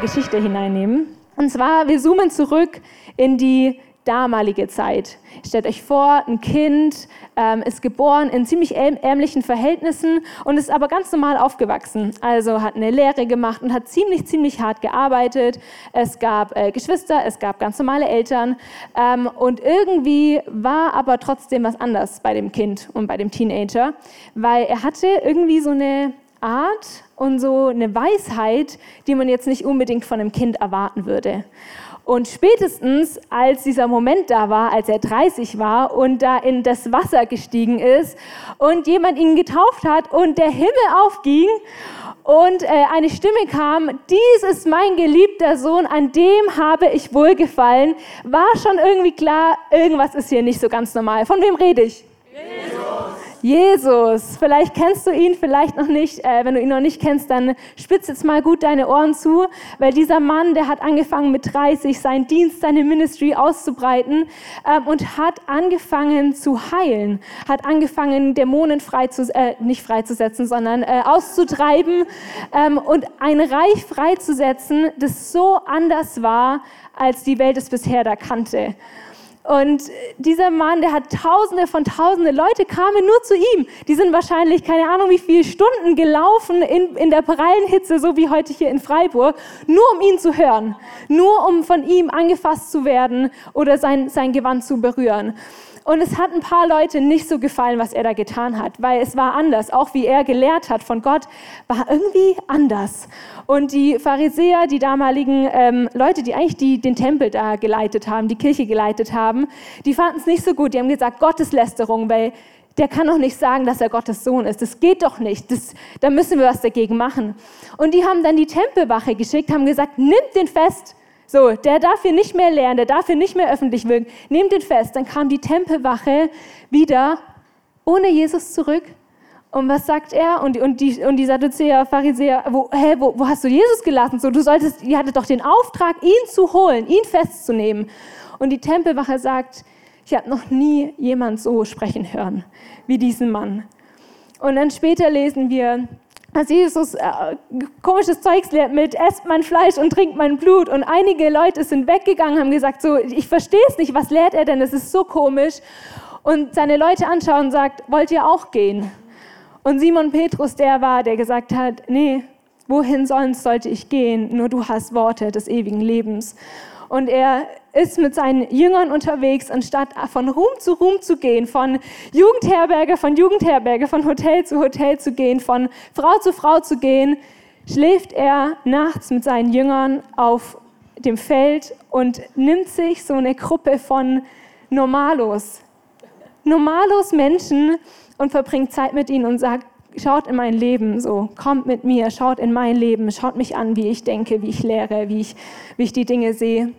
Geschichte hineinnehmen. Und zwar, wir zoomen zurück in die damalige Zeit. Stellt euch vor, ein Kind ähm, ist geboren in ziemlich ärmlichen Verhältnissen und ist aber ganz normal aufgewachsen. Also hat eine Lehre gemacht und hat ziemlich, ziemlich hart gearbeitet. Es gab äh, Geschwister, es gab ganz normale Eltern ähm, und irgendwie war aber trotzdem was anders bei dem Kind und bei dem Teenager, weil er hatte irgendwie so eine Art und so eine Weisheit, die man jetzt nicht unbedingt von einem Kind erwarten würde. Und spätestens, als dieser Moment da war, als er 30 war und da in das Wasser gestiegen ist und jemand ihn getauft hat und der Himmel aufging und äh, eine Stimme kam, dies ist mein geliebter Sohn, an dem habe ich wohlgefallen, war schon irgendwie klar, irgendwas ist hier nicht so ganz normal. Von wem rede ich? Jesus. Jesus. Vielleicht kennst du ihn, vielleicht noch nicht. Äh, wenn du ihn noch nicht kennst, dann spitz jetzt mal gut deine Ohren zu, weil dieser Mann, der hat angefangen mit 30 seinen Dienst, seine Ministry auszubreiten ähm, und hat angefangen zu heilen, hat angefangen Dämonen frei zu, äh, nicht freizusetzen, sondern äh, auszutreiben ähm, und ein Reich freizusetzen, das so anders war, als die Welt es bisher da kannte. Und dieser Mann, der hat Tausende von Tausende Leute kamen nur zu ihm. Die sind wahrscheinlich keine Ahnung wie viele Stunden gelaufen in, in der prallen Hitze, so wie heute hier in Freiburg, nur um ihn zu hören, nur um von ihm angefasst zu werden oder sein, sein Gewand zu berühren. Und es hat ein paar Leute nicht so gefallen, was er da getan hat, weil es war anders. Auch wie er gelehrt hat von Gott, war irgendwie anders. Und die Pharisäer, die damaligen ähm, Leute, die eigentlich die, den Tempel da geleitet haben, die Kirche geleitet haben, die fanden es nicht so gut. Die haben gesagt, Gotteslästerung, weil der kann doch nicht sagen, dass er Gottes Sohn ist. Das geht doch nicht. Das, da müssen wir was dagegen machen. Und die haben dann die Tempelwache geschickt, haben gesagt, nimmt den fest. So, der darf hier nicht mehr lernen, der darf hier nicht mehr öffentlich wirken. Nehmt den fest. Dann kam die Tempelwache wieder ohne Jesus zurück. Und was sagt er? Und, und, die, und die Sadduzäer, Pharisäer, wo, hä, wo, wo hast du Jesus gelassen? So, du solltest, ihr hattet doch den Auftrag, ihn zu holen, ihn festzunehmen. Und die Tempelwache sagt, ich habe noch nie jemand so sprechen hören wie diesen Mann. Und dann später lesen wir, dass Jesus äh, komisches Zeugs lehrt mit, esst mein Fleisch und trinkt mein Blut. Und einige Leute sind weggegangen, haben gesagt, so, ich verstehe es nicht, was lehrt er denn, es ist so komisch. Und seine Leute anschauen und sagt, wollt ihr auch gehen? Und Simon Petrus, der war, der gesagt hat, nee, wohin sonst sollte ich gehen? Nur du hast Worte des ewigen Lebens. Und er ist mit seinen Jüngern unterwegs, anstatt von Ruhm zu Ruhm zu gehen, von Jugendherberge, von Jugendherberge, von Hotel zu Hotel zu gehen, von Frau zu Frau zu gehen, schläft er nachts mit seinen Jüngern auf dem Feld und nimmt sich so eine Gruppe von Normalos, Normalos Menschen und verbringt Zeit mit ihnen und sagt, schaut in mein Leben so, kommt mit mir, schaut in mein Leben, schaut mich an, wie ich denke, wie ich lehre, wie ich, wie ich die Dinge sehe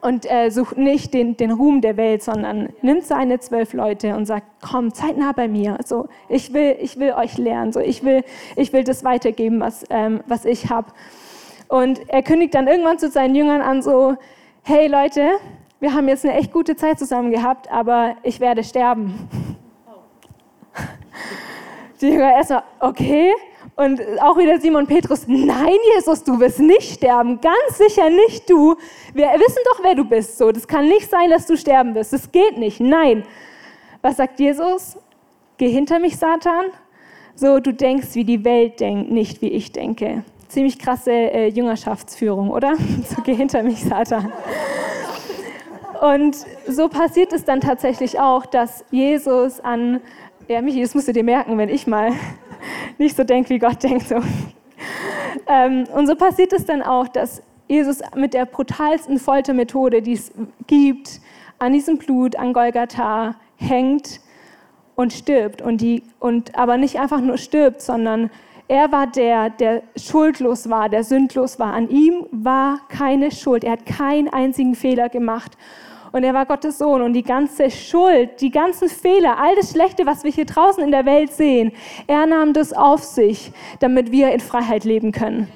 und äh, sucht nicht den, den Ruhm der Welt, sondern nimmt seine zwölf Leute und sagt, komm, zeitnah bei mir. So, ich will, ich will euch lernen. So, ich will, ich will das weitergeben, was, ähm, was ich habe. Und er kündigt dann irgendwann zu seinen Jüngern an, so, hey Leute, wir haben jetzt eine echt gute Zeit zusammen gehabt, aber ich werde sterben. Die Jünger erstmal, okay, und auch wieder Simon Petrus, nein, Jesus, du wirst nicht sterben, ganz sicher nicht du. Wir wissen doch, wer du bist. So, das kann nicht sein, dass du sterben wirst. Das geht nicht. Nein. Was sagt Jesus? Geh hinter mich, Satan. So, du denkst, wie die Welt denkt, nicht wie ich denke. Ziemlich krasse äh, Jüngerschaftsführung, oder? So, geh hinter mich, Satan. Und so passiert es dann tatsächlich auch, dass Jesus an, ja, Michi, das musst du dir merken, wenn ich mal nicht so denkt, wie Gott denkt. So. Ähm, und so passiert es dann auch, dass Jesus mit der brutalsten Foltermethode, die es gibt, an diesem Blut, an Golgatha hängt und stirbt. Und, die, und aber nicht einfach nur stirbt, sondern er war der, der schuldlos war, der sündlos war. An ihm war keine Schuld. Er hat keinen einzigen Fehler gemacht und er war Gottes Sohn und die ganze Schuld, die ganzen Fehler, all das Schlechte, was wir hier draußen in der Welt sehen, er nahm das auf sich, damit wir in Freiheit leben können.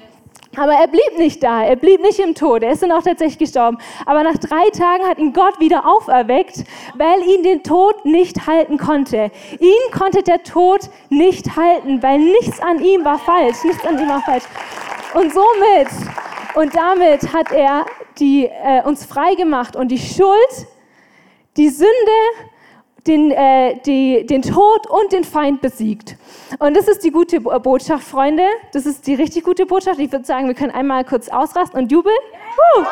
Aber er blieb nicht da, er blieb nicht im Tod, er ist dann auch tatsächlich gestorben. Aber nach drei Tagen hat ihn Gott wieder auferweckt, weil ihn den Tod nicht halten konnte. Ihn konnte der Tod nicht halten, weil nichts an ihm war falsch, nichts an ihm war falsch. Und somit Und damit hat er die, äh, uns frei gemacht und die Schuld, die Sünde, den, äh, die, den Tod und den Feind besiegt. Und das ist die gute Botschaft, Freunde. Das ist die richtig gute Botschaft. Ich würde sagen, wir können einmal kurz ausrasten und jubeln. Uh.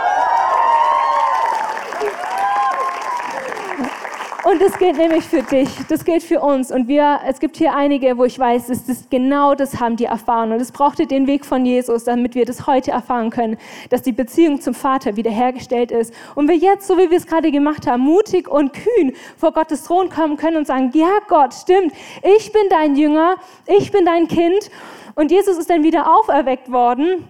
Und das gilt nämlich für dich, das gilt für uns. Und wir, es gibt hier einige, wo ich weiß, dass das genau das haben die erfahren. Und es brauchte den Weg von Jesus, damit wir das heute erfahren können, dass die Beziehung zum Vater wiederhergestellt ist. Und wir jetzt, so wie wir es gerade gemacht haben, mutig und kühn vor Gottes Thron kommen können und sagen, ja Gott, stimmt, ich bin dein Jünger, ich bin dein Kind. Und Jesus ist dann wieder auferweckt worden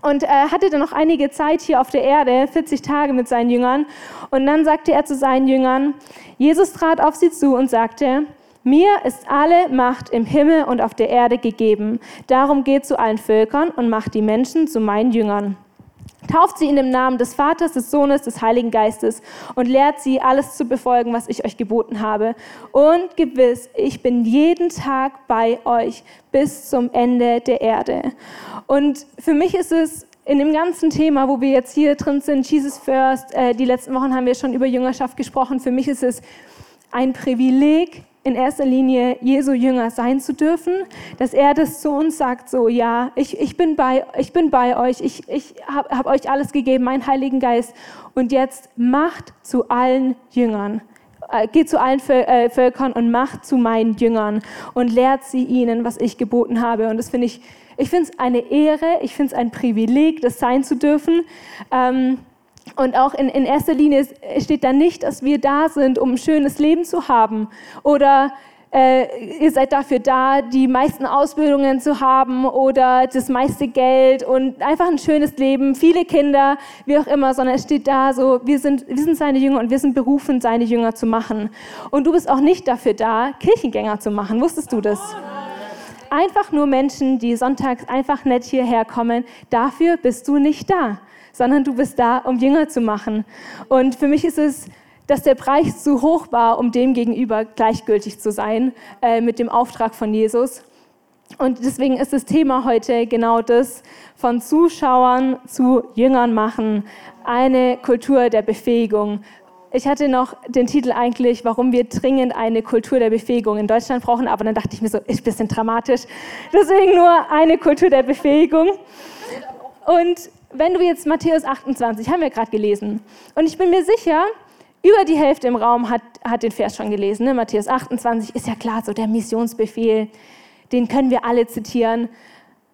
und er hatte dann noch einige Zeit hier auf der Erde, 40 Tage mit seinen Jüngern. Und dann sagte er zu seinen Jüngern, Jesus trat auf sie zu und sagte, mir ist alle Macht im Himmel und auf der Erde gegeben. Darum geht zu allen Völkern und macht die Menschen zu meinen Jüngern. Tauft sie in dem Namen des Vaters, des Sohnes, des Heiligen Geistes und lehrt sie, alles zu befolgen, was ich euch geboten habe. Und gewiss, ich bin jeden Tag bei euch bis zum Ende der Erde. Und für mich ist es in dem ganzen Thema, wo wir jetzt hier drin sind, Jesus First, äh, die letzten Wochen haben wir schon über Jüngerschaft gesprochen, für mich ist es ein Privileg, in erster Linie Jesu Jünger sein zu dürfen, dass er das zu uns sagt, so ja, ich, ich, bin, bei, ich bin bei euch, ich, ich habe hab euch alles gegeben, meinen Heiligen Geist und jetzt macht zu allen Jüngern. Äh, geht zu allen äh, Völkern und macht zu meinen Jüngern und lehrt sie ihnen, was ich geboten habe. Und das finde ich, ich finde es eine Ehre, ich finde es ein Privileg, das sein zu dürfen. Ähm, und auch in, in erster Linie steht da nicht, dass wir da sind, um ein schönes Leben zu haben oder äh, ihr seid dafür da, die meisten Ausbildungen zu haben oder das meiste Geld und einfach ein schönes Leben, viele Kinder, wie auch immer, sondern es steht da so, wir sind, wir sind seine Jünger und wir sind berufen, seine Jünger zu machen. Und du bist auch nicht dafür da, Kirchengänger zu machen. Wusstest du das? Einfach nur Menschen, die sonntags einfach nett hierher kommen, dafür bist du nicht da sondern du bist da, um Jünger zu machen. Und für mich ist es, dass der Preis zu hoch war, um dem gegenüber gleichgültig zu sein äh, mit dem Auftrag von Jesus. Und deswegen ist das Thema heute genau das, von Zuschauern zu Jüngern machen, eine Kultur der Befähigung. Ich hatte noch den Titel eigentlich, warum wir dringend eine Kultur der Befähigung in Deutschland brauchen, aber dann dachte ich mir so, ist ein bisschen dramatisch. Deswegen nur eine Kultur der Befähigung. Und wenn du jetzt Matthäus 28, haben wir gerade gelesen, und ich bin mir sicher, über die Hälfte im Raum hat, hat den Vers schon gelesen. Ne? Matthäus 28 ist ja klar, so der Missionsbefehl, den können wir alle zitieren.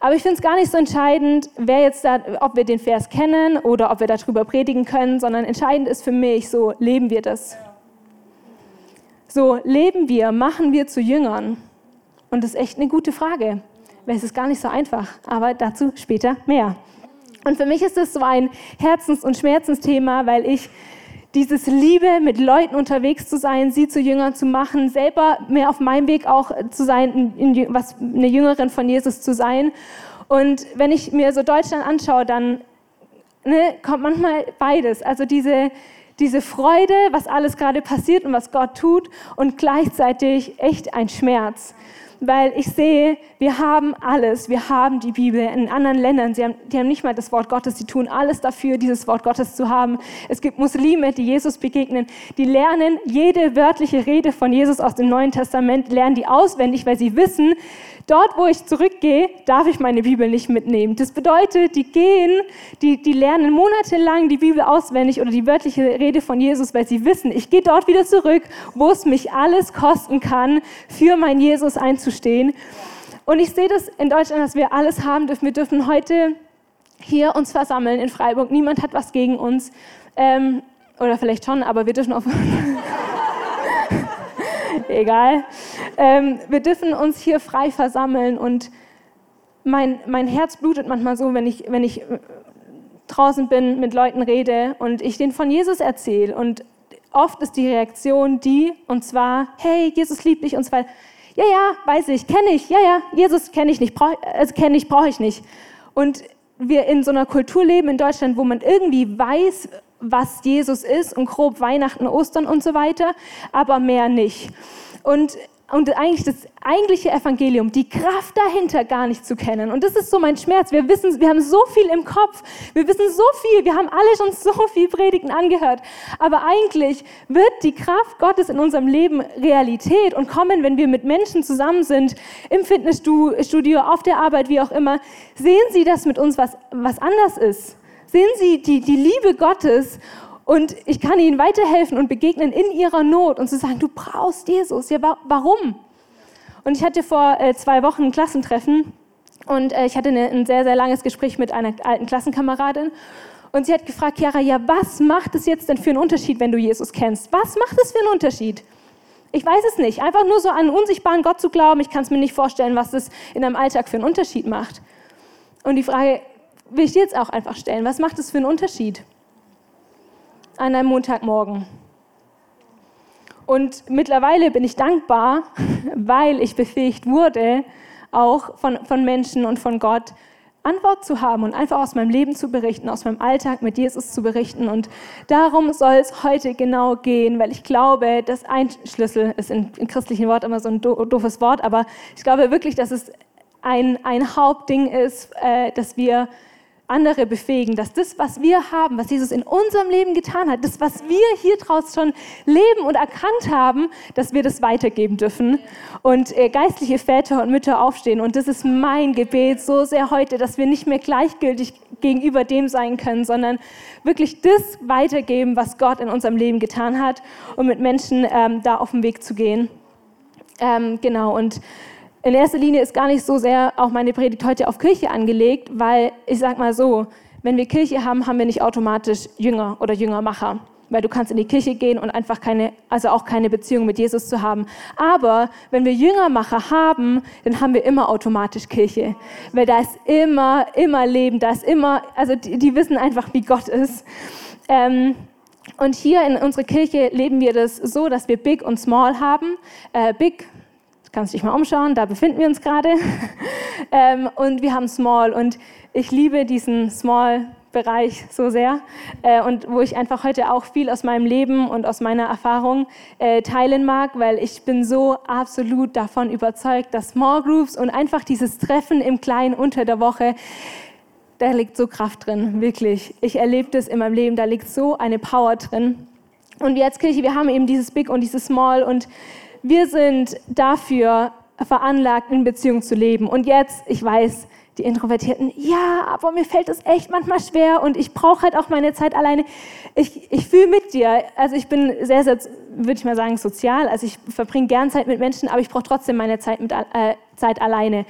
Aber ich finde es gar nicht so entscheidend, wer jetzt da, ob wir den Vers kennen oder ob wir darüber predigen können, sondern entscheidend ist für mich, so leben wir das. So leben wir, machen wir zu Jüngern. Und das ist echt eine gute Frage, weil es ist gar nicht so einfach. Aber dazu später mehr. Und für mich ist es so ein Herzens- und Schmerzensthema, weil ich dieses Liebe, mit Leuten unterwegs zu sein, sie zu Jüngern zu machen, selber mehr auf meinem Weg auch zu sein, was eine Jüngerin von Jesus zu sein. Und wenn ich mir so Deutschland anschaue, dann ne, kommt manchmal beides. Also diese, diese Freude, was alles gerade passiert und was Gott tut und gleichzeitig echt ein Schmerz weil ich sehe, wir haben alles. Wir haben die Bibel in anderen Ländern. Sie haben, die haben nicht mal das Wort Gottes. Sie tun alles dafür, dieses Wort Gottes zu haben. Es gibt Muslime, die Jesus begegnen. Die lernen jede wörtliche Rede von Jesus aus dem Neuen Testament, lernen die auswendig, weil sie wissen, Dort, wo ich zurückgehe, darf ich meine Bibel nicht mitnehmen. Das bedeutet, die gehen, die, die lernen monatelang die Bibel auswendig oder die wörtliche Rede von Jesus, weil sie wissen, ich gehe dort wieder zurück, wo es mich alles kosten kann, für mein Jesus einzustehen. Und ich sehe das in Deutschland, dass wir alles haben dürfen. Wir dürfen heute hier uns versammeln in Freiburg. Niemand hat was gegen uns. Ähm, oder vielleicht schon, aber wir dürfen auf. egal. Ähm, wir dürfen uns hier frei versammeln und mein, mein Herz blutet manchmal so, wenn ich, wenn ich äh, draußen bin, mit Leuten rede und ich denen von Jesus erzähle. Und oft ist die Reaktion die, und zwar, hey, Jesus liebt dich, und zwar, ja, ja, weiß ich, kenne ich, ja, ja, Jesus kenne ich nicht, brauch, also kenne ich, brauche ich nicht. Und wir in so einer Kultur leben in Deutschland, wo man irgendwie weiß, was Jesus ist und grob Weihnachten, Ostern und so weiter, aber mehr nicht. Und und eigentlich das eigentliche Evangelium, die Kraft dahinter gar nicht zu kennen. Und das ist so mein Schmerz. Wir wissen, wir haben so viel im Kopf, wir wissen so viel, wir haben alle schon so viel Predigten angehört. Aber eigentlich wird die Kraft Gottes in unserem Leben Realität und kommen, wenn wir mit Menschen zusammen sind, im Fitnessstudio, auf der Arbeit, wie auch immer. Sehen Sie, dass mit uns was, was anders ist. Sehen Sie die, die Liebe Gottes und ich kann ihnen weiterhelfen und begegnen in ihrer Not und zu sagen, du brauchst Jesus. Ja, warum? Und ich hatte vor äh, zwei Wochen ein Klassentreffen und äh, ich hatte eine, ein sehr, sehr langes Gespräch mit einer alten Klassenkameradin. Und sie hat gefragt, Chiara, ja, was macht es jetzt denn für einen Unterschied, wenn du Jesus kennst? Was macht es für einen Unterschied? Ich weiß es nicht. Einfach nur so an einen unsichtbaren Gott zu glauben, ich kann es mir nicht vorstellen, was das in deinem Alltag für einen Unterschied macht. Und die Frage will ich dir jetzt auch einfach stellen. Was macht es für einen Unterschied? an einem Montagmorgen. Und mittlerweile bin ich dankbar, weil ich befähigt wurde, auch von, von Menschen und von Gott Antwort zu haben und einfach aus meinem Leben zu berichten, aus meinem Alltag mit Jesus zu berichten. Und darum soll es heute genau gehen, weil ich glaube, dass ein Schlüssel ist in, in christlichen Wort immer so ein doofes Wort, aber ich glaube wirklich, dass es ein, ein Hauptding ist, äh, dass wir andere befähigen, dass das, was wir haben, was Jesus in unserem Leben getan hat, das, was wir hier draußen schon leben und erkannt haben, dass wir das weitergeben dürfen und äh, geistliche Väter und Mütter aufstehen. Und das ist mein Gebet so sehr heute, dass wir nicht mehr gleichgültig gegenüber dem sein können, sondern wirklich das weitergeben, was Gott in unserem Leben getan hat und mit Menschen ähm, da auf den Weg zu gehen. Ähm, genau, und in erster Linie ist gar nicht so sehr auch meine Predigt heute auf Kirche angelegt, weil ich sage mal so, wenn wir Kirche haben, haben wir nicht automatisch Jünger oder Jüngermacher. Weil du kannst in die Kirche gehen und einfach keine, also auch keine Beziehung mit Jesus zu haben. Aber wenn wir Jüngermacher haben, dann haben wir immer automatisch Kirche. Weil da ist immer, immer Leben, da ist immer, also die, die wissen einfach, wie Gott ist. Ähm, und hier in unserer Kirche leben wir das so, dass wir Big und Small haben. Äh, Big kannst dich mal umschauen, da befinden wir uns gerade. ähm, und wir haben Small und ich liebe diesen Small-Bereich so sehr äh, und wo ich einfach heute auch viel aus meinem Leben und aus meiner Erfahrung äh, teilen mag, weil ich bin so absolut davon überzeugt, dass Small Groups und einfach dieses Treffen im Kleinen unter der Woche, da liegt so Kraft drin, wirklich. Ich erlebe das in meinem Leben, da liegt so eine Power drin. Und wir als Kirche, wir haben eben dieses Big und dieses Small und wir sind dafür veranlagt, in Beziehung zu leben. Und jetzt, ich weiß, die Introvertierten, ja, aber mir fällt es echt manchmal schwer und ich brauche halt auch meine Zeit alleine. Ich, ich fühle mit dir. Also ich bin sehr, sehr, würde ich mal sagen, sozial. Also ich verbringe gern Zeit mit Menschen, aber ich brauche trotzdem meine Zeit, mit, äh, Zeit alleine.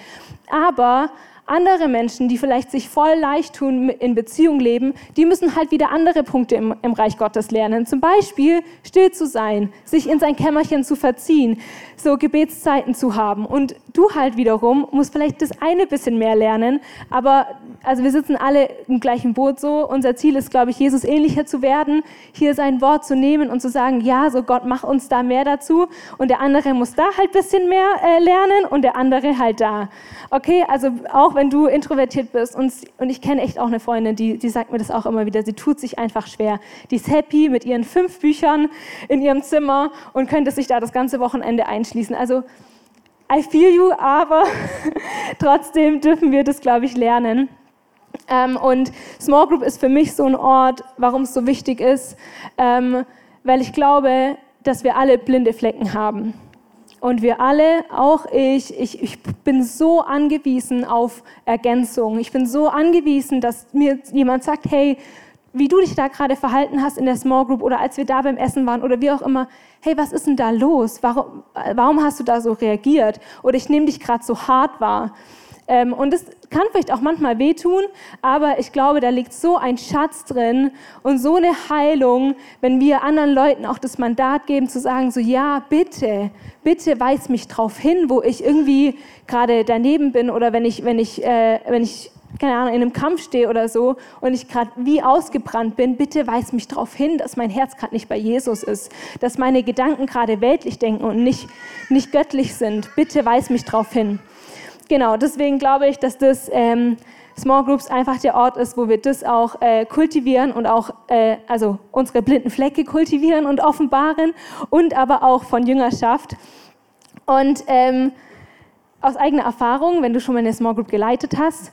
Aber andere Menschen, die vielleicht sich voll leicht tun, in Beziehung leben, die müssen halt wieder andere Punkte im, im Reich Gottes lernen. Zum Beispiel still zu sein, sich in sein Kämmerchen zu verziehen, so Gebetszeiten zu haben. Und du halt wiederum musst vielleicht das eine bisschen mehr lernen, aber also wir sitzen alle im gleichen Boot so. Unser Ziel ist, glaube ich, Jesus ähnlicher zu werden, hier sein Wort zu nehmen und zu sagen, ja, so Gott, mach uns da mehr dazu. Und der andere muss da halt ein bisschen mehr äh, lernen und der andere halt da. Okay, also auch wenn du introvertiert bist und, und ich kenne echt auch eine Freundin, die, die sagt mir das auch immer wieder, sie tut sich einfach schwer. Die ist happy mit ihren fünf Büchern in ihrem Zimmer und könnte sich da das ganze Wochenende einschließen. Also I feel you, aber trotzdem dürfen wir das, glaube ich, lernen. Ähm, und Small Group ist für mich so ein Ort, warum es so wichtig ist, ähm, weil ich glaube, dass wir alle blinde Flecken haben. Und wir alle, auch ich, ich, ich bin so angewiesen auf Ergänzung. Ich bin so angewiesen, dass mir jemand sagt, hey, wie du dich da gerade verhalten hast in der Small Group oder als wir da beim Essen waren oder wie auch immer, hey, was ist denn da los? Warum, warum hast du da so reagiert? Oder ich nehme dich gerade so hart wahr. Ähm, und es kann vielleicht auch manchmal wehtun, aber ich glaube, da liegt so ein Schatz drin und so eine Heilung, wenn wir anderen Leuten auch das Mandat geben, zu sagen, so ja, bitte, bitte weis mich drauf hin, wo ich irgendwie gerade daneben bin oder wenn ich, wenn ich, äh, wenn ich keine Ahnung, in einem Kampf stehe oder so und ich gerade wie ausgebrannt bin, bitte weis mich darauf hin, dass mein Herz gerade nicht bei Jesus ist, dass meine Gedanken gerade weltlich denken und nicht, nicht göttlich sind. Bitte weis mich darauf hin genau, deswegen glaube ich, dass das ähm, Small Groups einfach der Ort ist, wo wir das auch äh, kultivieren und auch, äh, also unsere blinden Flecke kultivieren und offenbaren und aber auch von Jüngerschaft. Und ähm, aus eigener Erfahrung, wenn du schon mal eine Small Group geleitet hast,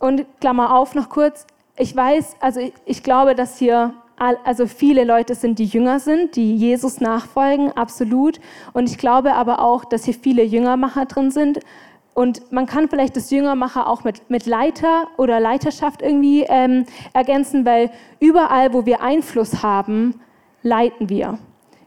und Klammer auf noch kurz, ich weiß, also ich, ich glaube, dass hier also viele Leute sind, die jünger sind, die Jesus nachfolgen, absolut. Und ich glaube aber auch, dass hier viele Jüngermacher drin sind. Und man kann vielleicht das Jüngermacher auch mit, mit Leiter oder Leiterschaft irgendwie ähm, ergänzen, weil überall, wo wir Einfluss haben, leiten wir.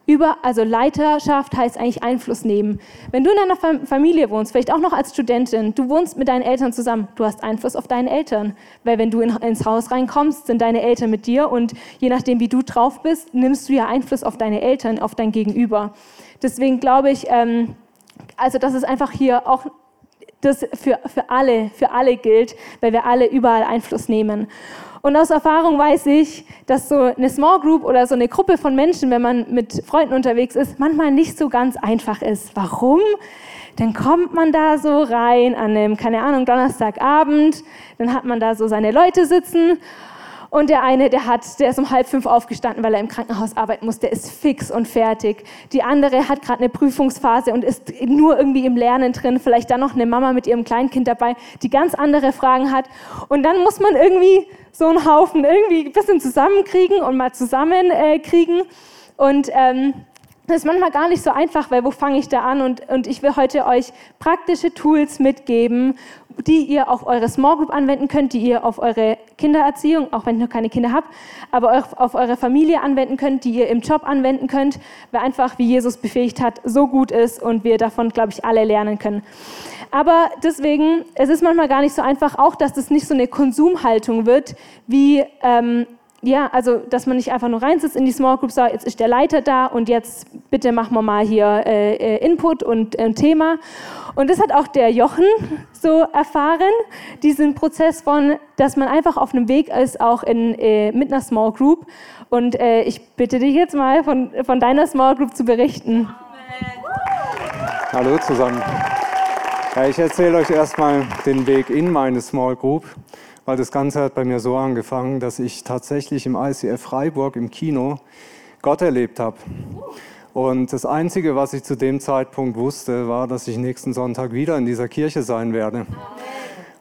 Über, also Leiterschaft heißt eigentlich Einfluss nehmen. Wenn du in einer Familie wohnst, vielleicht auch noch als Studentin, du wohnst mit deinen Eltern zusammen, du hast Einfluss auf deine Eltern. Weil wenn du in, ins Haus reinkommst, sind deine Eltern mit dir und je nachdem, wie du drauf bist, nimmst du ja Einfluss auf deine Eltern, auf dein Gegenüber. Deswegen glaube ich, ähm, also das ist einfach hier auch das für, für alle, für alle gilt, weil wir alle überall Einfluss nehmen. Und aus Erfahrung weiß ich, dass so eine Small Group oder so eine Gruppe von Menschen, wenn man mit Freunden unterwegs ist, manchmal nicht so ganz einfach ist. Warum? Dann kommt man da so rein an einem, keine Ahnung, Donnerstagabend, dann hat man da so seine Leute sitzen und der eine, der hat, der ist um halb fünf aufgestanden, weil er im Krankenhaus arbeiten muss, der ist fix und fertig. Die andere hat gerade eine Prüfungsphase und ist nur irgendwie im Lernen drin. Vielleicht dann noch eine Mama mit ihrem Kleinkind dabei, die ganz andere Fragen hat. Und dann muss man irgendwie so einen Haufen irgendwie ein bisschen zusammenkriegen und mal zusammenkriegen. Äh, und ähm, das ist manchmal gar nicht so einfach, weil wo fange ich da an? Und, und ich will heute euch praktische Tools mitgeben, die ihr auf eure Small Group anwenden könnt, die ihr auf eure Kindererziehung, auch wenn ihr noch keine Kinder habt, aber auf eure Familie anwenden könnt, die ihr im Job anwenden könnt, weil einfach, wie Jesus befähigt hat, so gut ist und wir davon, glaube ich, alle lernen können. Aber deswegen, es ist manchmal gar nicht so einfach, auch dass das nicht so eine Konsumhaltung wird, wie ähm, ja, also dass man nicht einfach nur reinsitzt in die Small Group, sagt, jetzt ist der Leiter da und jetzt bitte machen wir mal hier äh, äh Input und äh, Thema. Und das hat auch der Jochen so erfahren, diesen Prozess von, dass man einfach auf einem Weg ist, auch in, äh, mit einer Small Group. Und äh, ich bitte dich jetzt mal von, von deiner Small Group zu berichten. Hallo zusammen. Ja, ich erzähle euch erstmal den Weg in meine Small Group weil das Ganze hat bei mir so angefangen, dass ich tatsächlich im ICF Freiburg im Kino Gott erlebt habe. Und das Einzige, was ich zu dem Zeitpunkt wusste, war, dass ich nächsten Sonntag wieder in dieser Kirche sein werde.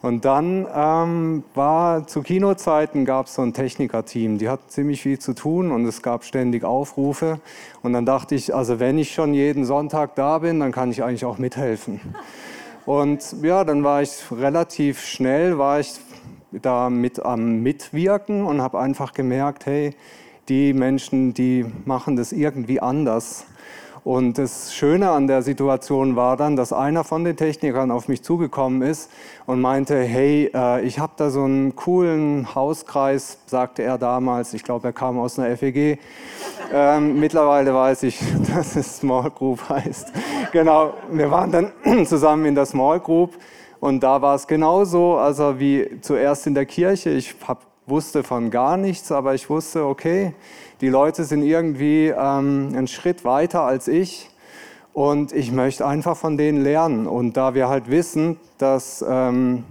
Und dann ähm, war zu Kinozeiten gab es so ein Technikerteam, die hat ziemlich viel zu tun und es gab ständig Aufrufe. Und dann dachte ich, also wenn ich schon jeden Sonntag da bin, dann kann ich eigentlich auch mithelfen. Und ja, dann war ich relativ schnell, war ich da mit am Mitwirken und habe einfach gemerkt, hey, die Menschen, die machen das irgendwie anders. Und das Schöne an der Situation war dann, dass einer von den Technikern auf mich zugekommen ist und meinte, hey, äh, ich habe da so einen coolen Hauskreis, sagte er damals. Ich glaube, er kam aus einer FEG. Ähm, mittlerweile weiß ich, dass es Small Group heißt. genau, wir waren dann zusammen in der Small Group und da war es genauso, also wie zuerst in der Kirche. Ich hab, wusste von gar nichts, aber ich wusste, okay, die Leute sind irgendwie ähm, einen Schritt weiter als ich und ich möchte einfach von denen lernen. Und da wir halt wissen, dass ähm,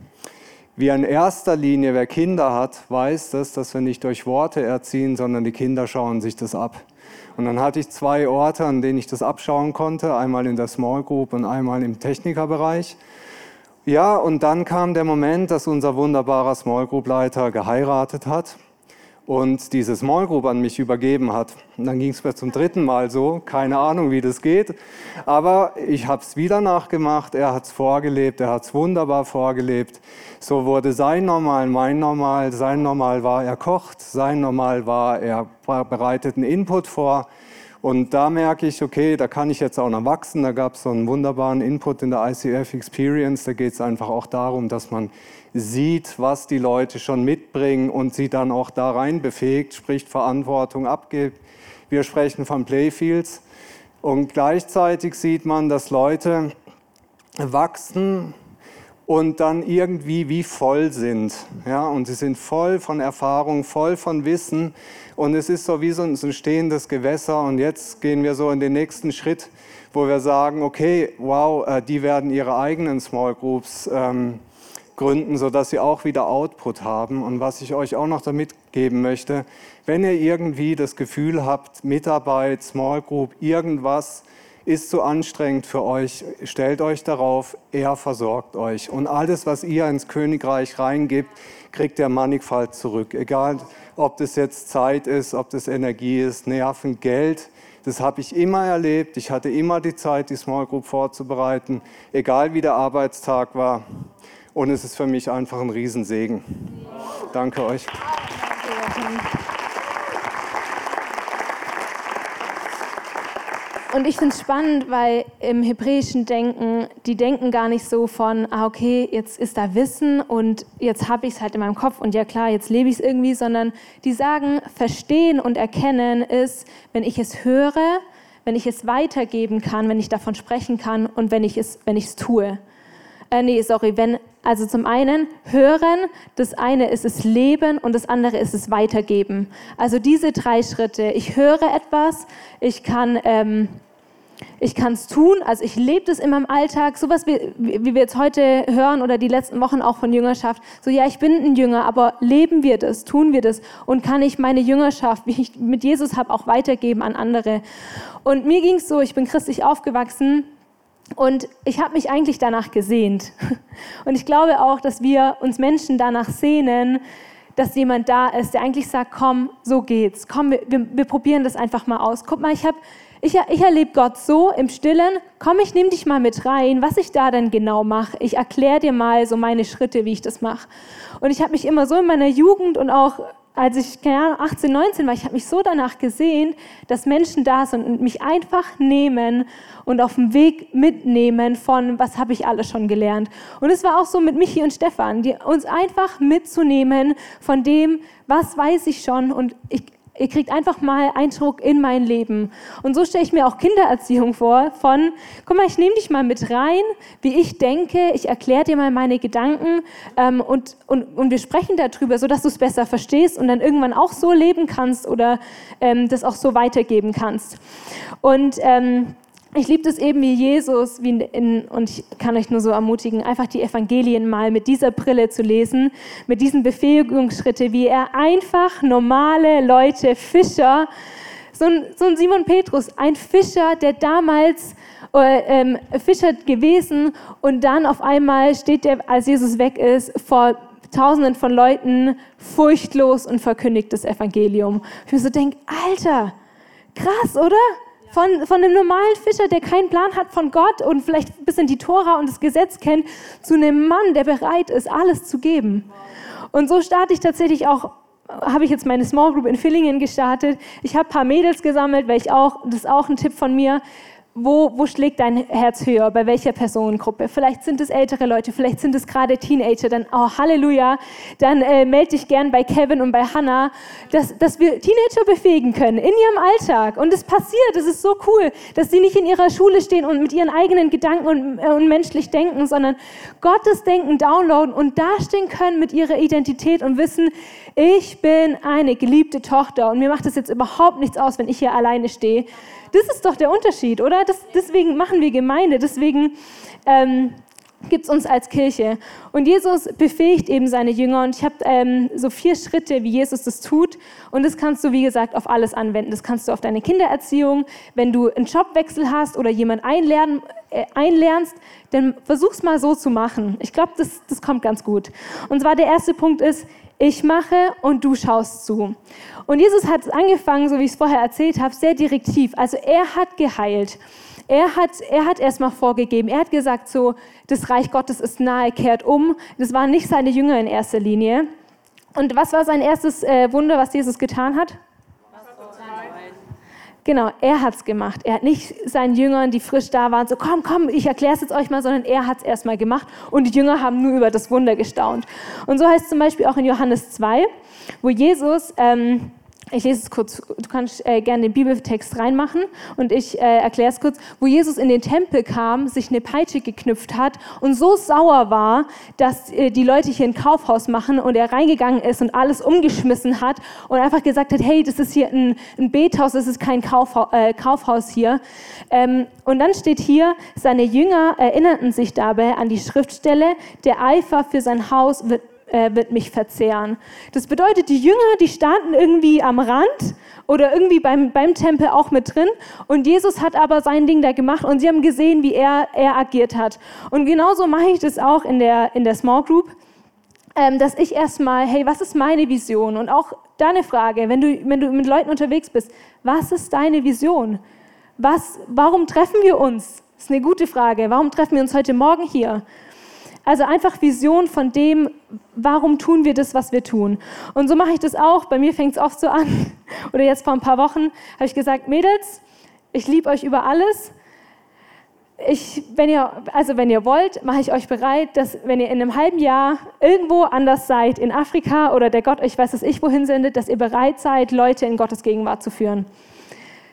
wir in erster Linie, wer Kinder hat, weiß das, dass wir nicht durch Worte erziehen, sondern die Kinder schauen sich das ab. Und dann hatte ich zwei Orte, an denen ich das abschauen konnte, einmal in der Small Group und einmal im Technikerbereich. Ja, und dann kam der Moment, dass unser wunderbarer Small Group Leiter geheiratet hat und diese Small Group an mich übergeben hat. Und dann ging es mir zum dritten Mal so, keine Ahnung, wie das geht, aber ich habe es wieder nachgemacht, er hat es vorgelebt, er hat es wunderbar vorgelebt. So wurde sein Normal mein Normal, sein Normal war, er kocht, sein Normal war, er bereitet einen Input vor. Und da merke ich, okay, da kann ich jetzt auch noch wachsen. Da gab es so einen wunderbaren Input in der ICF Experience. Da geht es einfach auch darum, dass man sieht, was die Leute schon mitbringen und sie dann auch da rein befähigt, sprich Verantwortung abgibt. Wir sprechen von Playfields. Und gleichzeitig sieht man, dass Leute wachsen und dann irgendwie wie voll sind. Ja, und sie sind voll von Erfahrung, voll von Wissen. Und es ist so wie so ein, stehendes Gewässer. Und jetzt gehen wir so in den nächsten Schritt, wo wir sagen, okay, wow, äh, die werden ihre eigenen Small Groups ähm, gründen, sodass sie auch wieder Output haben. Und was ich euch auch noch damit geben möchte, wenn ihr irgendwie das Gefühl habt, Mitarbeit, Small Group, irgendwas, ist zu anstrengend für euch, stellt euch darauf, er versorgt euch. Und alles, was ihr ins Königreich reingibt, kriegt der mannigfalt zurück. Egal, ob das jetzt Zeit ist, ob das Energie ist, Nerven, Geld. Das habe ich immer erlebt. Ich hatte immer die Zeit, die Small Group vorzubereiten, egal wie der Arbeitstag war. Und es ist für mich einfach ein Riesensegen. Danke euch. Und ich finde es spannend, weil im hebräischen Denken, die denken gar nicht so von, ah, okay, jetzt ist da Wissen und jetzt habe ich es halt in meinem Kopf und ja klar, jetzt lebe ich es irgendwie, sondern die sagen, verstehen und erkennen ist, wenn ich es höre, wenn ich es weitergeben kann, wenn ich davon sprechen kann und wenn ich es, wenn ich es tue. Äh, nee, sorry, wenn, also zum einen hören, das eine ist es leben und das andere ist es weitergeben. Also diese drei Schritte. Ich höre etwas, ich kann ähm, ich kann es tun, also ich lebe das in meinem Alltag, sowas wie, wie wir jetzt heute hören oder die letzten Wochen auch von Jüngerschaft. So, ja, ich bin ein Jünger, aber leben wir das, tun wir das und kann ich meine Jüngerschaft, wie ich mit Jesus habe, auch weitergeben an andere. Und mir ging es so, ich bin christlich aufgewachsen und ich habe mich eigentlich danach gesehnt. Und ich glaube auch, dass wir uns Menschen danach sehnen, dass jemand da ist, der eigentlich sagt, komm, so geht's. Komm, wir, wir, wir probieren das einfach mal aus. Guck mal, ich habe ich, ich erlebe Gott so im Stillen, komm, ich nehme dich mal mit rein, was ich da dann genau mache. Ich erkläre dir mal so meine Schritte, wie ich das mache. Und ich habe mich immer so in meiner Jugend und auch als ich keine Ahnung, 18, 19 war, ich habe mich so danach gesehen, dass Menschen da sind und mich einfach nehmen und auf dem Weg mitnehmen von, was habe ich alles schon gelernt. Und es war auch so mit Michi und Stefan, die uns einfach mitzunehmen von dem, was weiß ich schon und ich, Ihr kriegt einfach mal Eindruck in mein Leben. Und so stelle ich mir auch Kindererziehung vor, von, guck mal, ich nehme dich mal mit rein, wie ich denke, ich erkläre dir mal meine Gedanken ähm, und, und, und wir sprechen darüber, sodass du es besser verstehst und dann irgendwann auch so leben kannst oder ähm, das auch so weitergeben kannst. Und ähm, ich liebe es eben wie Jesus, wie in, und ich kann euch nur so ermutigen, einfach die Evangelien mal mit dieser Brille zu lesen, mit diesen Befähigungsschritte, wie er einfach normale Leute, Fischer, so ein, so ein Simon Petrus, ein Fischer, der damals äh, ähm, Fischer gewesen und dann auf einmal steht er, als Jesus weg ist, vor Tausenden von Leuten furchtlos und verkündigt das Evangelium. Ich mir so denke, Alter, krass, oder? Von, von einem normalen Fischer, der keinen Plan hat von Gott und vielleicht ein bisschen die Tora und das Gesetz kennt, zu einem Mann, der bereit ist, alles zu geben. Und so starte ich tatsächlich auch habe ich jetzt meine Small Group in Villingen gestartet. Ich habe ein paar Mädels gesammelt, weil ich auch, das ist auch ein Tipp von mir, wo, wo schlägt dein Herz höher, bei welcher Personengruppe? Vielleicht sind es ältere Leute, vielleicht sind es gerade Teenager, dann, oh Halleluja, dann äh, melde dich gern bei Kevin und bei Hannah, dass, dass wir Teenager befähigen können in ihrem Alltag. Und es passiert, es ist so cool, dass sie nicht in ihrer Schule stehen und mit ihren eigenen Gedanken und, äh, und menschlich denken, sondern Gottes Denken downloaden und dastehen können mit ihrer Identität und wissen, ich bin eine geliebte Tochter. Und mir macht es jetzt überhaupt nichts aus, wenn ich hier alleine stehe das ist doch der Unterschied, oder? Das, deswegen machen wir Gemeinde, deswegen ähm, gibt es uns als Kirche. Und Jesus befähigt eben seine Jünger. Und ich habe ähm, so vier Schritte, wie Jesus das tut. Und das kannst du, wie gesagt, auf alles anwenden. Das kannst du auf deine Kindererziehung, wenn du einen Jobwechsel hast oder jemanden einlernen, äh, einlernst, dann versuch's mal so zu machen. Ich glaube, das, das kommt ganz gut. Und zwar der erste Punkt ist, ich mache und du schaust zu. Und Jesus hat angefangen, so wie ich es vorher erzählt habe, sehr direktiv. Also er hat geheilt. Er hat, er hat erstmal vorgegeben, er hat gesagt, so, das Reich Gottes ist nahe, kehrt um. Das waren nicht seine Jünger in erster Linie. Und was war sein erstes äh, Wunder, was Jesus getan hat? Genau, er hat es gemacht. Er hat nicht seinen Jüngern, die frisch da waren, so komm, komm, ich erkläre es jetzt euch mal, sondern er hat es erstmal gemacht und die Jünger haben nur über das Wunder gestaunt. Und so heißt es zum Beispiel auch in Johannes 2, wo Jesus ähm, ich lese es kurz, du kannst äh, gerne den Bibeltext reinmachen und ich äh, erkläre es kurz, wo Jesus in den Tempel kam, sich eine Peitsche geknüpft hat und so sauer war, dass äh, die Leute hier ein Kaufhaus machen und er reingegangen ist und alles umgeschmissen hat und einfach gesagt hat, hey, das ist hier ein, ein Bethaus, das ist kein Kaufha äh, Kaufhaus hier. Ähm, und dann steht hier, seine Jünger erinnerten sich dabei an die Schriftstelle, der Eifer für sein Haus wird äh, wird mich verzehren. Das bedeutet, die Jünger, die standen irgendwie am Rand oder irgendwie beim, beim Tempel auch mit drin und Jesus hat aber sein Ding da gemacht und sie haben gesehen, wie er, er agiert hat. Und genauso mache ich das auch in der, in der Small Group ähm, dass ich erstmal, hey, was ist meine Vision? Und auch deine Frage, wenn du, wenn du mit Leuten unterwegs bist, was ist deine Vision? Was, warum treffen wir uns? Das ist eine gute Frage. Warum treffen wir uns heute Morgen hier? Also einfach Vision von dem, warum tun wir das, was wir tun. Und so mache ich das auch. Bei mir fängt es oft so an. Oder jetzt vor ein paar Wochen habe ich gesagt, Mädels, ich liebe euch über alles ich, wenn ihr, also wenn ihr wollt, mache ich euch bereit, dass wenn ihr in einem halben Jahr irgendwo anders seid, in Afrika oder der Gott euch weiß es ich wohin sendet, dass ihr bereit seid, Leute in Gottes Gegenwart zu führen.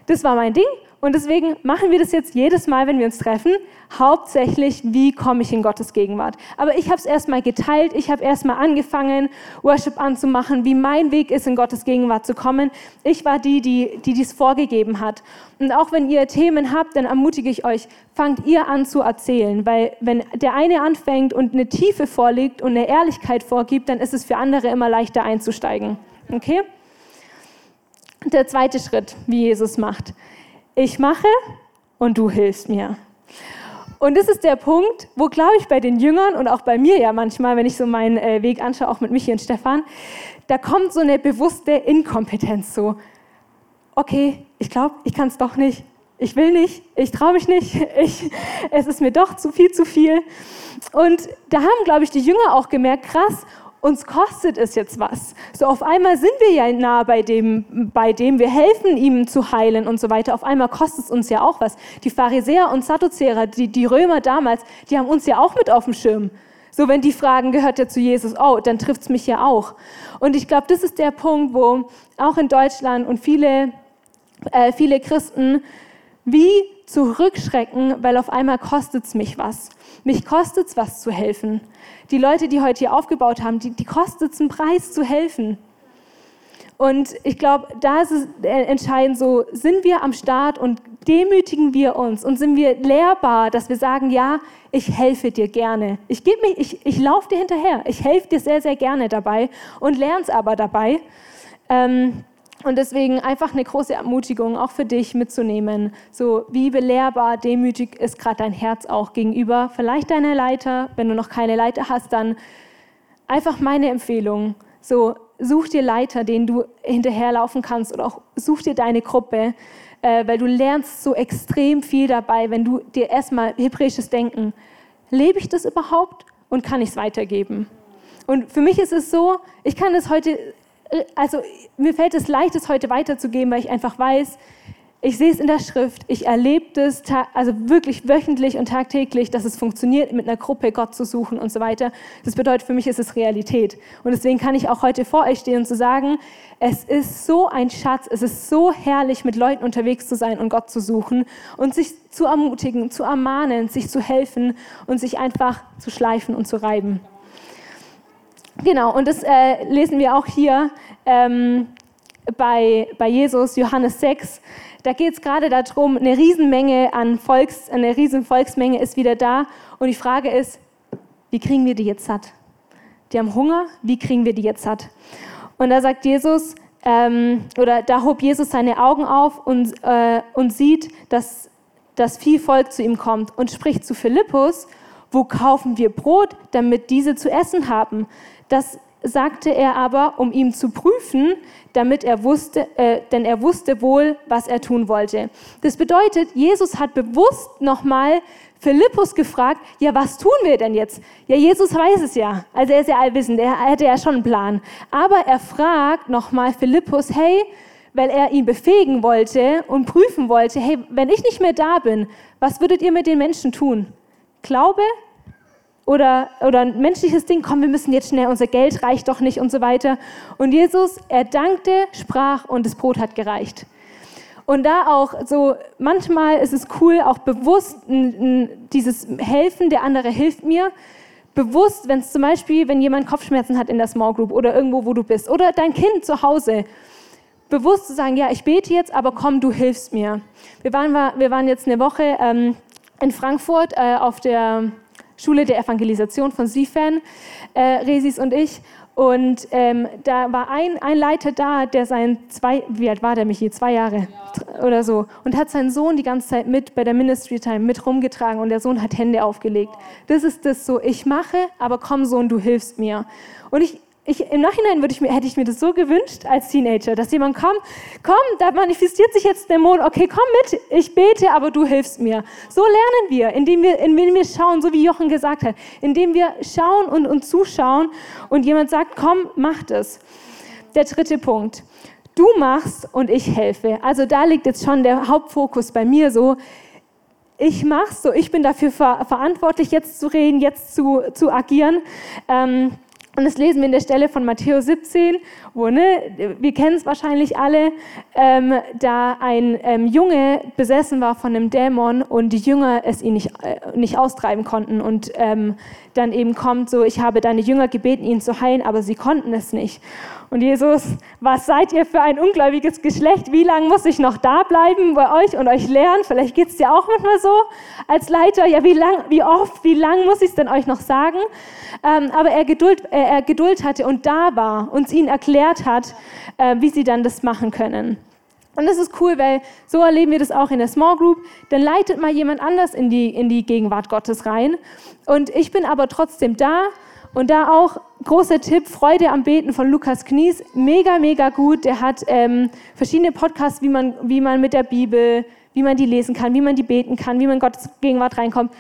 Das war mein Ding und deswegen machen wir das jetzt jedes Mal, wenn wir uns treffen. Hauptsächlich, wie komme ich in Gottes Gegenwart? Aber ich habe es erstmal geteilt. Ich habe erstmal angefangen, Worship anzumachen, wie mein Weg ist, in Gottes Gegenwart zu kommen. Ich war die, die, die dies vorgegeben hat. Und auch wenn ihr Themen habt, dann ermutige ich euch, fangt ihr an zu erzählen. Weil wenn der eine anfängt und eine Tiefe vorliegt und eine Ehrlichkeit vorgibt, dann ist es für andere immer leichter einzusteigen. Okay? Der zweite Schritt, wie Jesus macht ich mache und du hilfst mir. Und das ist der Punkt, wo, glaube ich, bei den Jüngern und auch bei mir ja manchmal, wenn ich so meinen äh, Weg anschaue, auch mit Michi und Stefan, da kommt so eine bewusste Inkompetenz so. Okay, ich glaube, ich kann es doch nicht. Ich will nicht, ich traue mich nicht, ich, es ist mir doch zu viel, zu viel. Und da haben, glaube ich, die Jünger auch gemerkt, krass, uns kostet es jetzt was. So auf einmal sind wir ja nah bei dem, bei dem, wir helfen ihm zu heilen und so weiter. Auf einmal kostet es uns ja auch was. Die Pharisäer und Sadduzäer, die, die Römer damals, die haben uns ja auch mit auf dem Schirm. So, wenn die fragen, gehört ja zu Jesus, oh, dann trifft es mich ja auch. Und ich glaube, das ist der Punkt, wo auch in Deutschland und viele, äh, viele Christen wie zurückschrecken, weil auf einmal kostet es mich was. Mich kostet es was zu helfen. Die Leute, die heute hier aufgebaut haben, die, die kostet es einen Preis zu helfen. Und ich glaube, da ist es entscheidend so, sind wir am Start und demütigen wir uns und sind wir lehrbar, dass wir sagen, ja, ich helfe dir gerne. Ich, ich, ich laufe dir hinterher. Ich helfe dir sehr, sehr gerne dabei und lerne es aber dabei. Ähm, und deswegen einfach eine große Ermutigung auch für dich mitzunehmen. So wie belehrbar, demütig ist gerade dein Herz auch gegenüber vielleicht deiner Leiter. Wenn du noch keine Leiter hast, dann einfach meine Empfehlung. So such dir Leiter, denen du hinterherlaufen kannst oder auch such dir deine Gruppe, äh, weil du lernst so extrem viel dabei, wenn du dir erstmal hebräisches Denken, lebe ich das überhaupt und kann ich es weitergeben? Und für mich ist es so, ich kann es heute also mir fällt es leicht, es heute weiterzugeben, weil ich einfach weiß, ich sehe es in der Schrift, ich erlebe es also wirklich wöchentlich und tagtäglich, dass es funktioniert, mit einer Gruppe Gott zu suchen und so weiter. Das bedeutet, für mich ist es Realität. Und deswegen kann ich auch heute vor euch stehen und zu sagen, es ist so ein Schatz, es ist so herrlich, mit Leuten unterwegs zu sein und Gott zu suchen und sich zu ermutigen, zu ermahnen, sich zu helfen und sich einfach zu schleifen und zu reiben. Genau, und das äh, lesen wir auch hier ähm, bei, bei Jesus, Johannes 6. Da geht es gerade darum, eine Riesenmenge an Volks, eine riesen ist wieder da. Und die Frage ist, wie kriegen wir die jetzt satt? Die haben Hunger, wie kriegen wir die jetzt satt? Und da sagt Jesus, ähm, oder da hob Jesus seine Augen auf und, äh, und sieht, dass, dass viel Volk zu ihm kommt und spricht zu Philippus, wo kaufen wir Brot, damit diese zu essen haben? Das sagte er aber, um ihn zu prüfen, damit er wusste, äh, denn er wusste wohl, was er tun wollte. Das bedeutet, Jesus hat bewusst nochmal Philippus gefragt, ja, was tun wir denn jetzt? Ja, Jesus weiß es ja. Also er ist ja allwissend, er hätte ja schon einen Plan. Aber er fragt nochmal Philippus, hey, weil er ihn befähigen wollte und prüfen wollte, hey, wenn ich nicht mehr da bin, was würdet ihr mit den Menschen tun? Glaube, oder, oder ein menschliches Ding, komm, wir müssen jetzt schnell, unser Geld reicht doch nicht und so weiter. Und Jesus, er dankte, sprach und das Brot hat gereicht. Und da auch so, manchmal ist es cool, auch bewusst dieses Helfen, der andere hilft mir, bewusst, wenn es zum Beispiel, wenn jemand Kopfschmerzen hat in der Small Group oder irgendwo, wo du bist, oder dein Kind zu Hause, bewusst zu sagen, ja, ich bete jetzt, aber komm, du hilfst mir. Wir waren, wir waren jetzt eine Woche ähm, in Frankfurt äh, auf der Schule der Evangelisation von SIFAN, äh, Resis und ich. Und ähm, da war ein, ein Leiter da, der sein zwei, wie alt war der Michi? Zwei Jahre ja. oder so. Und hat seinen Sohn die ganze Zeit mit bei der Ministry Time mit rumgetragen und der Sohn hat Hände aufgelegt. Das ist das so, ich mache, aber komm Sohn, du hilfst mir. Und ich, ich, Im Nachhinein ich mir, hätte ich mir das so gewünscht als Teenager, dass jemand kommt, komm, da manifestiert sich jetzt Dämon, okay, komm mit, ich bete, aber du hilfst mir. So lernen wir, indem wir, indem wir schauen, so wie Jochen gesagt hat, indem wir schauen und, und zuschauen und jemand sagt, komm, mach das. Der dritte Punkt, du machst und ich helfe. Also da liegt jetzt schon der Hauptfokus bei mir so, ich mach's so, ich bin dafür ver verantwortlich, jetzt zu reden, jetzt zu, zu agieren. Ähm, und das lesen wir in der Stelle von Matthäus 17, wo, ne, wir kennen es wahrscheinlich alle, ähm, da ein ähm, Junge besessen war von einem Dämon und die Jünger es ihn nicht, äh, nicht austreiben konnten. Und ähm, dann eben kommt so, ich habe deine Jünger gebeten, ihn zu heilen, aber sie konnten es nicht. Und Jesus, was seid ihr für ein ungläubiges Geschlecht? Wie lange muss ich noch da bleiben bei euch und euch lernen? Vielleicht geht es dir auch manchmal so als Leiter. Ja, wie lang, wie oft, wie lang muss ich es denn euch noch sagen? Ähm, aber er Geduld, äh, er Geduld hatte und da war, uns ihnen erklärt hat, äh, wie sie dann das machen können. Und das ist cool, weil so erleben wir das auch in der Small Group. Dann leitet mal jemand anders in die, in die Gegenwart Gottes rein. Und ich bin aber trotzdem da und da auch großer Tipp, Freude am Beten von Lukas Knies, mega, mega gut. Der hat ähm, verschiedene Podcasts, wie man, wie man mit der Bibel, wie man die lesen kann, wie man die beten kann, wie man Gottes Gegenwart reinkommt.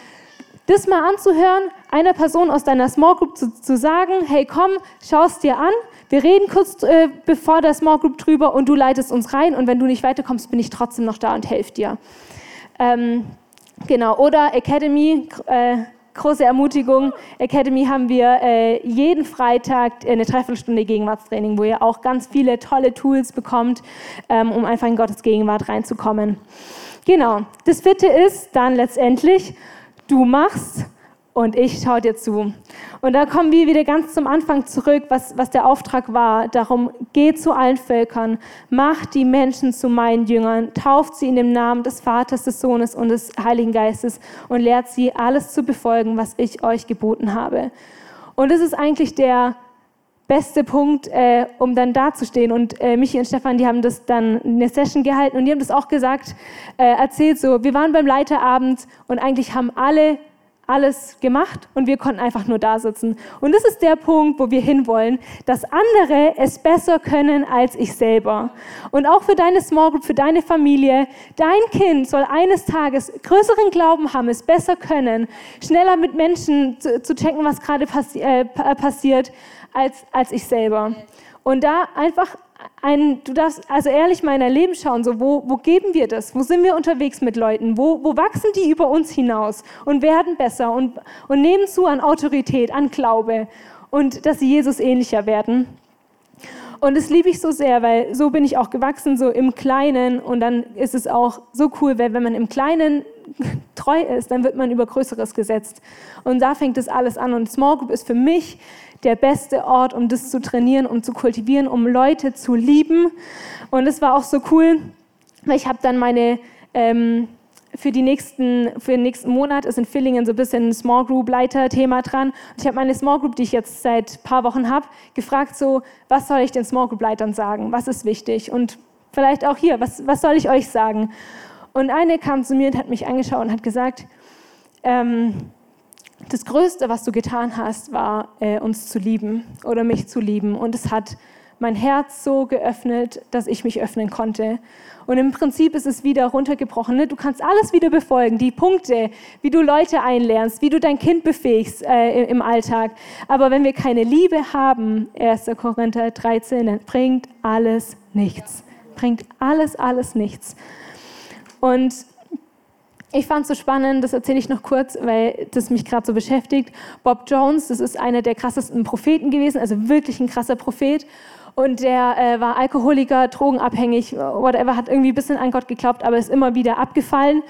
Das mal anzuhören, einer Person aus deiner Small Group zu, zu sagen, hey komm, schau es dir an, wir reden kurz äh, bevor der Small Group drüber und du leitest uns rein und wenn du nicht weiterkommst, bin ich trotzdem noch da und helfe dir. Ähm, genau, oder Academy, äh, große Ermutigung. Academy haben wir äh, jeden Freitag eine Dreiviertelstunde Gegenwartstraining, wo ihr auch ganz viele tolle Tools bekommt, ähm, um einfach in Gottes Gegenwart reinzukommen. Genau. Das vierte ist dann letztendlich, du machst und ich schaue dir zu. Und da kommen wir wieder ganz zum Anfang zurück, was, was der Auftrag war. Darum, geh zu allen Völkern, mach die Menschen zu meinen Jüngern, tauft sie in dem Namen des Vaters, des Sohnes und des Heiligen Geistes und lehrt sie, alles zu befolgen, was ich euch geboten habe. Und das ist eigentlich der beste Punkt, äh, um dann dazustehen. Und äh, Michi und Stefan, die haben das dann in der Session gehalten und die haben das auch gesagt, äh, erzählt so, wir waren beim Leiterabend und eigentlich haben alle alles gemacht und wir konnten einfach nur da sitzen. Und das ist der Punkt, wo wir hinwollen, dass andere es besser können als ich selber. Und auch für deine Small Group, für deine Familie, dein Kind soll eines Tages größeren Glauben haben, es besser können, schneller mit Menschen zu, zu checken, was gerade passi äh, passiert, als, als ich selber. Und da einfach ein, du darfst also ehrlich mal in dein Leben schauen, so wo, wo geben wir das? Wo sind wir unterwegs mit Leuten? Wo, wo wachsen die über uns hinaus und werden besser und, und nehmen zu an Autorität, an Glaube und dass sie Jesus ähnlicher werden? Und das liebe ich so sehr, weil so bin ich auch gewachsen, so im Kleinen. Und dann ist es auch so cool, weil wenn man im Kleinen treu ist, dann wird man über Größeres gesetzt. Und da fängt es alles an. Und Small Group ist für mich der beste Ort, um das zu trainieren, um zu kultivieren, um Leute zu lieben. Und es war auch so cool, weil ich habe dann meine ähm, für, die nächsten, für den nächsten Monat ist in Villingen so ein bisschen ein Small Group Leiter Thema dran. Und ich habe meine Small Group, die ich jetzt seit ein paar Wochen habe, gefragt so, was soll ich den Small Group Leitern sagen? Was ist wichtig? Und vielleicht auch hier, was, was soll ich euch sagen? Und eine kam zu mir und hat mich angeschaut und hat gesagt, ähm, das Größte, was du getan hast, war, äh, uns zu lieben oder mich zu lieben. Und es hat mein Herz so geöffnet, dass ich mich öffnen konnte. Und im Prinzip ist es wieder runtergebrochen. Ne? Du kannst alles wieder befolgen, die Punkte, wie du Leute einlernst, wie du dein Kind befähigst äh, im Alltag. Aber wenn wir keine Liebe haben, 1. Korinther 13, dann bringt alles nichts. Bringt alles, alles nichts. Und ich fand es so spannend, das erzähle ich noch kurz, weil das mich gerade so beschäftigt. Bob Jones, das ist einer der krassesten Propheten gewesen, also wirklich ein krasser Prophet. Und der äh, war Alkoholiker, drogenabhängig, whatever, hat irgendwie ein bisschen an Gott geglaubt, aber ist immer wieder abgefallen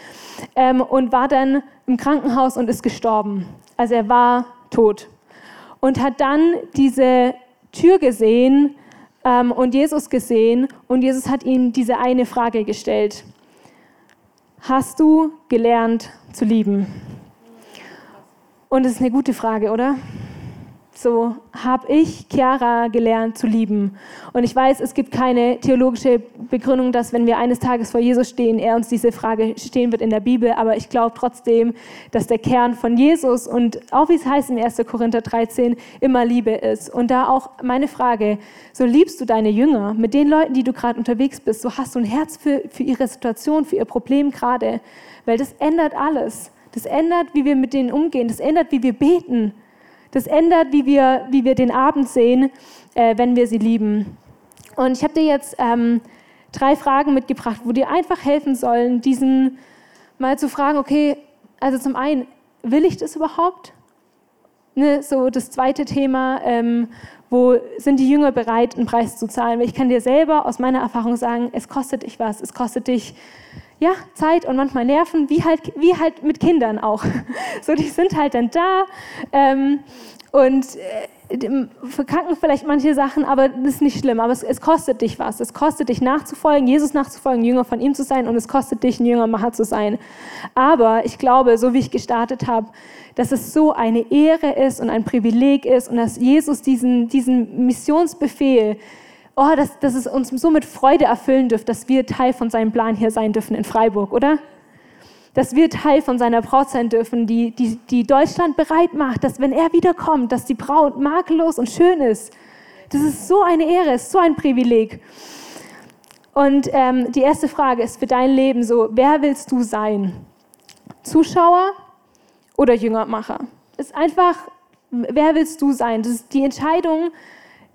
ähm, und war dann im Krankenhaus und ist gestorben. Also er war tot. Und hat dann diese Tür gesehen ähm, und Jesus gesehen und Jesus hat ihm diese eine Frage gestellt hast du gelernt zu lieben? Und es ist eine gute Frage, oder? So habe ich Chiara gelernt zu lieben. Und ich weiß, es gibt keine theologische Begründung, dass wenn wir eines Tages vor Jesus stehen, er uns diese Frage stehen wird in der Bibel. Aber ich glaube trotzdem, dass der Kern von Jesus und auch wie es heißt in 1. Korinther 13 immer Liebe ist. Und da auch meine Frage, so liebst du deine Jünger mit den Leuten, die du gerade unterwegs bist, so hast du ein Herz für, für ihre Situation, für ihr Problem gerade, weil das ändert alles. Das ändert, wie wir mit denen umgehen. Das ändert, wie wir beten. Das ändert, wie wir, wie wir den Abend sehen, äh, wenn wir sie lieben. Und ich habe dir jetzt ähm, drei Fragen mitgebracht, wo dir einfach helfen sollen, diesen mal zu fragen, okay, also zum einen, will ich das überhaupt? Ne, so das zweite Thema, ähm, wo sind die Jünger bereit, einen Preis zu zahlen? Weil ich kann dir selber aus meiner Erfahrung sagen, es kostet dich was, es kostet dich ja, Zeit und manchmal Nerven, wie halt, wie halt mit Kindern auch. So, die sind halt dann da ähm, und äh, verkacken vielleicht manche Sachen, aber das ist nicht schlimm. Aber es, es, kostet dich was. Es kostet dich nachzufolgen, Jesus nachzufolgen, Jünger von ihm zu sein und es kostet dich, ein Jüngermacher zu sein. Aber ich glaube, so wie ich gestartet habe, dass es so eine Ehre ist und ein Privileg ist und dass Jesus diesen, diesen Missionsbefehl oh, dass, dass es uns so mit Freude erfüllen dürfte, dass wir Teil von seinem Plan hier sein dürfen in Freiburg, oder? Dass wir Teil von seiner Braut sein dürfen, die, die, die Deutschland bereit macht, dass wenn er wiederkommt, dass die Braut makellos und schön ist. Das ist so eine Ehre, ist so ein Privileg. Und ähm, die erste Frage ist für dein Leben so, wer willst du sein? Zuschauer oder Jüngermacher? Ist einfach, wer willst du sein? Das ist die Entscheidung,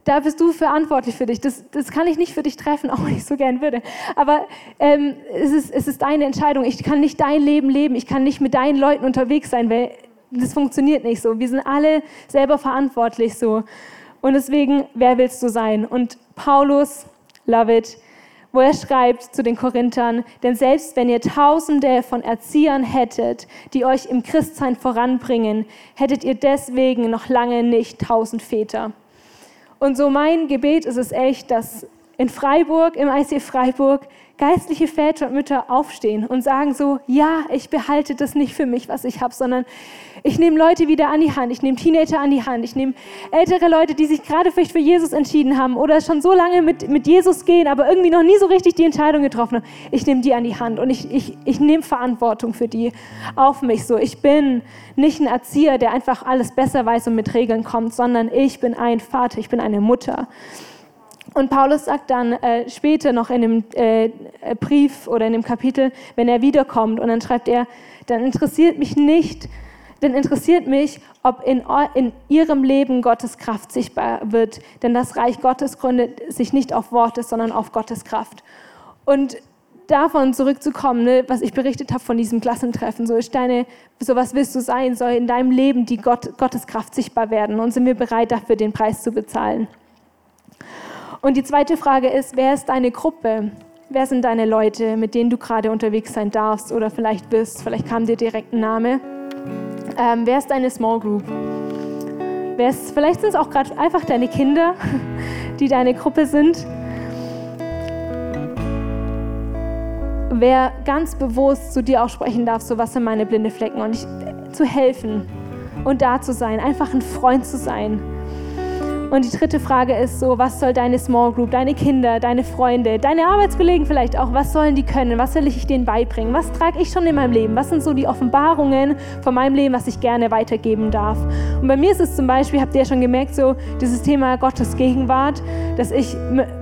da bist du verantwortlich für dich. Das, das kann ich nicht für dich treffen, auch wenn ich so gern würde. Aber ähm, es, ist, es ist deine Entscheidung. Ich kann nicht dein Leben leben. Ich kann nicht mit deinen Leuten unterwegs sein, weil das funktioniert nicht so. Wir sind alle selber verantwortlich so. Und deswegen, wer willst du sein? Und Paulus, love it, wo er schreibt zu den Korinthern, denn selbst wenn ihr Tausende von Erziehern hättet, die euch im Christsein voranbringen, hättet ihr deswegen noch lange nicht tausend Väter. Und so mein Gebet ist es echt, dass in Freiburg, im IC Freiburg, geistliche Väter und Mütter aufstehen und sagen so, ja, ich behalte das nicht für mich, was ich habe, sondern ich nehme Leute wieder an die Hand, ich nehme Teenager an die Hand, ich nehme ältere Leute, die sich gerade vielleicht für Jesus entschieden haben oder schon so lange mit, mit Jesus gehen, aber irgendwie noch nie so richtig die Entscheidung getroffen haben. Ich nehme die an die Hand und ich, ich, ich nehme Verantwortung für die auf mich. So, ich bin nicht ein Erzieher, der einfach alles besser weiß und mit Regeln kommt, sondern ich bin ein Vater, ich bin eine Mutter. Und Paulus sagt dann äh, später noch in dem äh, Brief oder in dem Kapitel, wenn er wiederkommt, und dann schreibt er, dann interessiert mich nicht, dann interessiert mich, ob in, in ihrem Leben Gottes Kraft sichtbar wird. Denn das Reich Gottes gründet sich nicht auf Worte, sondern auf Gottes Kraft. Und davon zurückzukommen, ne, was ich berichtet habe von diesem Klassentreffen, so ist deine, so was willst du sein, soll in deinem Leben die Gott, Gottes Kraft sichtbar werden und sind wir bereit dafür den Preis zu bezahlen. Und die zweite Frage ist, wer ist deine Gruppe? Wer sind deine Leute, mit denen du gerade unterwegs sein darfst oder vielleicht bist? Vielleicht kam dir direkt ein Name. Ähm, wer ist deine Small Group? Wer ist, vielleicht sind es auch gerade einfach deine Kinder, die deine Gruppe sind. Wer ganz bewusst zu dir auch sprechen darf, so was sind meine blinde Flecken und ich, zu helfen und da zu sein, einfach ein Freund zu sein und die dritte Frage ist so, was soll deine Small Group, deine Kinder, deine Freunde, deine Arbeitskollegen vielleicht auch, was sollen die können? Was soll ich denen beibringen? Was trage ich schon in meinem Leben? Was sind so die Offenbarungen von meinem Leben, was ich gerne weitergeben darf? Und bei mir ist es zum Beispiel, habt ihr ja schon gemerkt, so dieses Thema Gottes Gegenwart, dass ich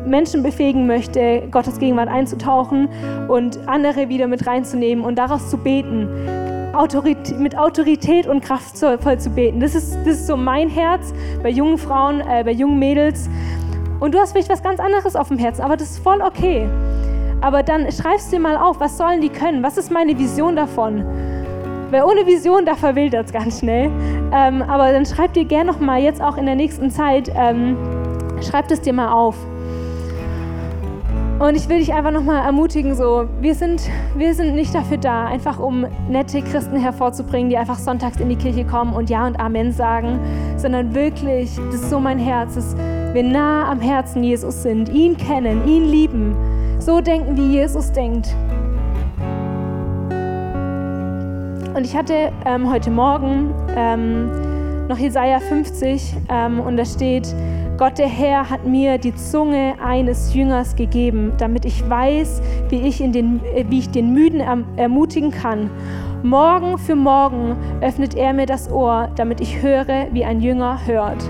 Menschen befähigen möchte, Gottes Gegenwart einzutauchen und andere wieder mit reinzunehmen und daraus zu beten Autorität, mit Autorität und Kraft voll zu beten. Das ist, das ist so mein Herz bei jungen Frauen, äh, bei jungen Mädels. Und du hast vielleicht was ganz anderes auf dem Herzen, aber das ist voll okay. Aber dann schreibst dir mal auf, was sollen die können? Was ist meine Vision davon? Weil ohne Vision, da verwildert es ganz schnell. Ähm, aber dann schreib dir gerne noch mal jetzt auch in der nächsten Zeit, ähm, schreib es dir mal auf. Und ich will dich einfach nochmal ermutigen, so, wir sind, wir sind nicht dafür da, einfach um nette Christen hervorzubringen, die einfach sonntags in die Kirche kommen und Ja und Amen sagen, sondern wirklich, das ist so mein Herz, dass wir nah am Herzen Jesus sind, ihn kennen, ihn lieben, so denken, wie Jesus denkt. Und ich hatte ähm, heute Morgen ähm, noch Jesaja 50 ähm, und da steht, Gott der Herr hat mir die Zunge eines Jüngers gegeben, damit ich weiß, wie ich, in den, äh, wie ich den Müden ermutigen kann. Morgen für morgen öffnet er mir das Ohr, damit ich höre, wie ein Jünger hört.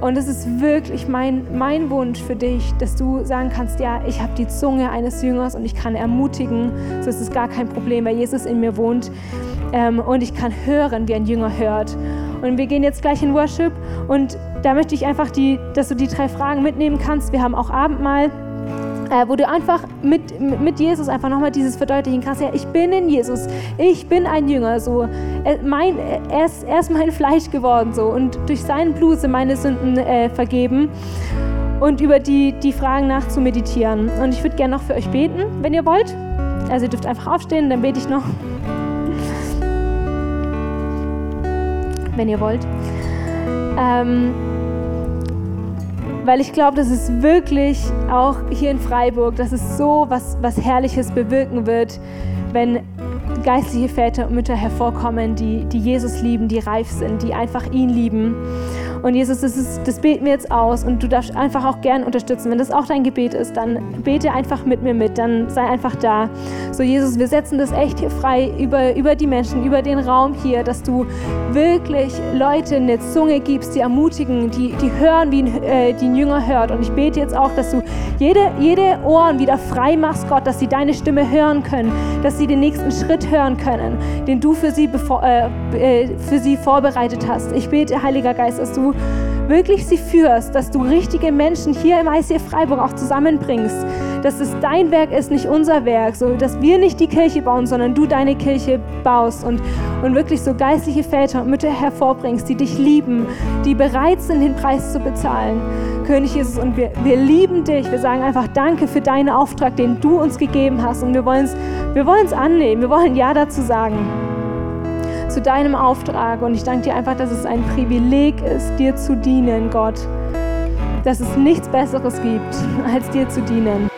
Und es ist wirklich mein, mein Wunsch für dich, dass du sagen kannst, ja, ich habe die Zunge eines Jüngers und ich kann ermutigen, so ist es gar kein Problem, weil Jesus in mir wohnt. Ähm, und ich kann hören, wie ein Jünger hört. Und wir gehen jetzt gleich in Worship und da möchte ich einfach, die, dass du die drei Fragen mitnehmen kannst. Wir haben auch Abendmahl äh, wo du einfach mit, mit Jesus einfach nochmal dieses verdeutlichen kannst, ja, ich bin in Jesus, ich bin ein Jünger, so, er, mein, er, ist, er ist mein Fleisch geworden, so, und durch sein Blut sind meine Sünden äh, vergeben und über die, die Fragen nachzumeditieren. Und ich würde gerne noch für euch beten, wenn ihr wollt. Also ihr dürft einfach aufstehen, dann bete ich noch. Wenn ihr wollt. Ähm, weil ich glaube, dass es wirklich auch hier in Freiburg, dass es so was, was Herrliches bewirken wird, wenn geistliche Väter und Mütter hervorkommen, die, die Jesus lieben, die reif sind, die einfach ihn lieben. Und Jesus, das, ist, das beten wir jetzt aus und du darfst einfach auch gern unterstützen. Wenn das auch dein Gebet ist, dann bete einfach mit mir mit, dann sei einfach da. So, Jesus, wir setzen das echt hier frei über, über die Menschen, über den Raum hier, dass du wirklich Leute eine Zunge gibst, die ermutigen, die, die hören, wie ein, äh, die ein Jünger hört. Und ich bete jetzt auch, dass du jede, jede Ohren wieder frei machst, Gott, dass sie deine Stimme hören können, dass sie den nächsten Schritt hören können, den du für sie, äh, äh für sie vorbereitet hast. Ich bete, Heiliger Geist, dass du wirklich sie führst, dass du richtige Menschen hier im ICF Freiburg auch zusammenbringst, dass es dein Werk ist, nicht unser Werk, so dass wir nicht die Kirche bauen, sondern du deine Kirche baust und, und wirklich so geistliche Väter und Mütter hervorbringst, die dich lieben, die bereit sind, den Preis zu bezahlen. König Jesus, und wir, wir lieben dich. Wir sagen einfach Danke für deinen Auftrag, den du uns gegeben hast. Und wir wollen es wir annehmen. Wir wollen Ja dazu sagen zu deinem Auftrag. Und ich danke dir einfach, dass es ein Privileg ist, dir zu dienen, Gott. Dass es nichts Besseres gibt, als dir zu dienen.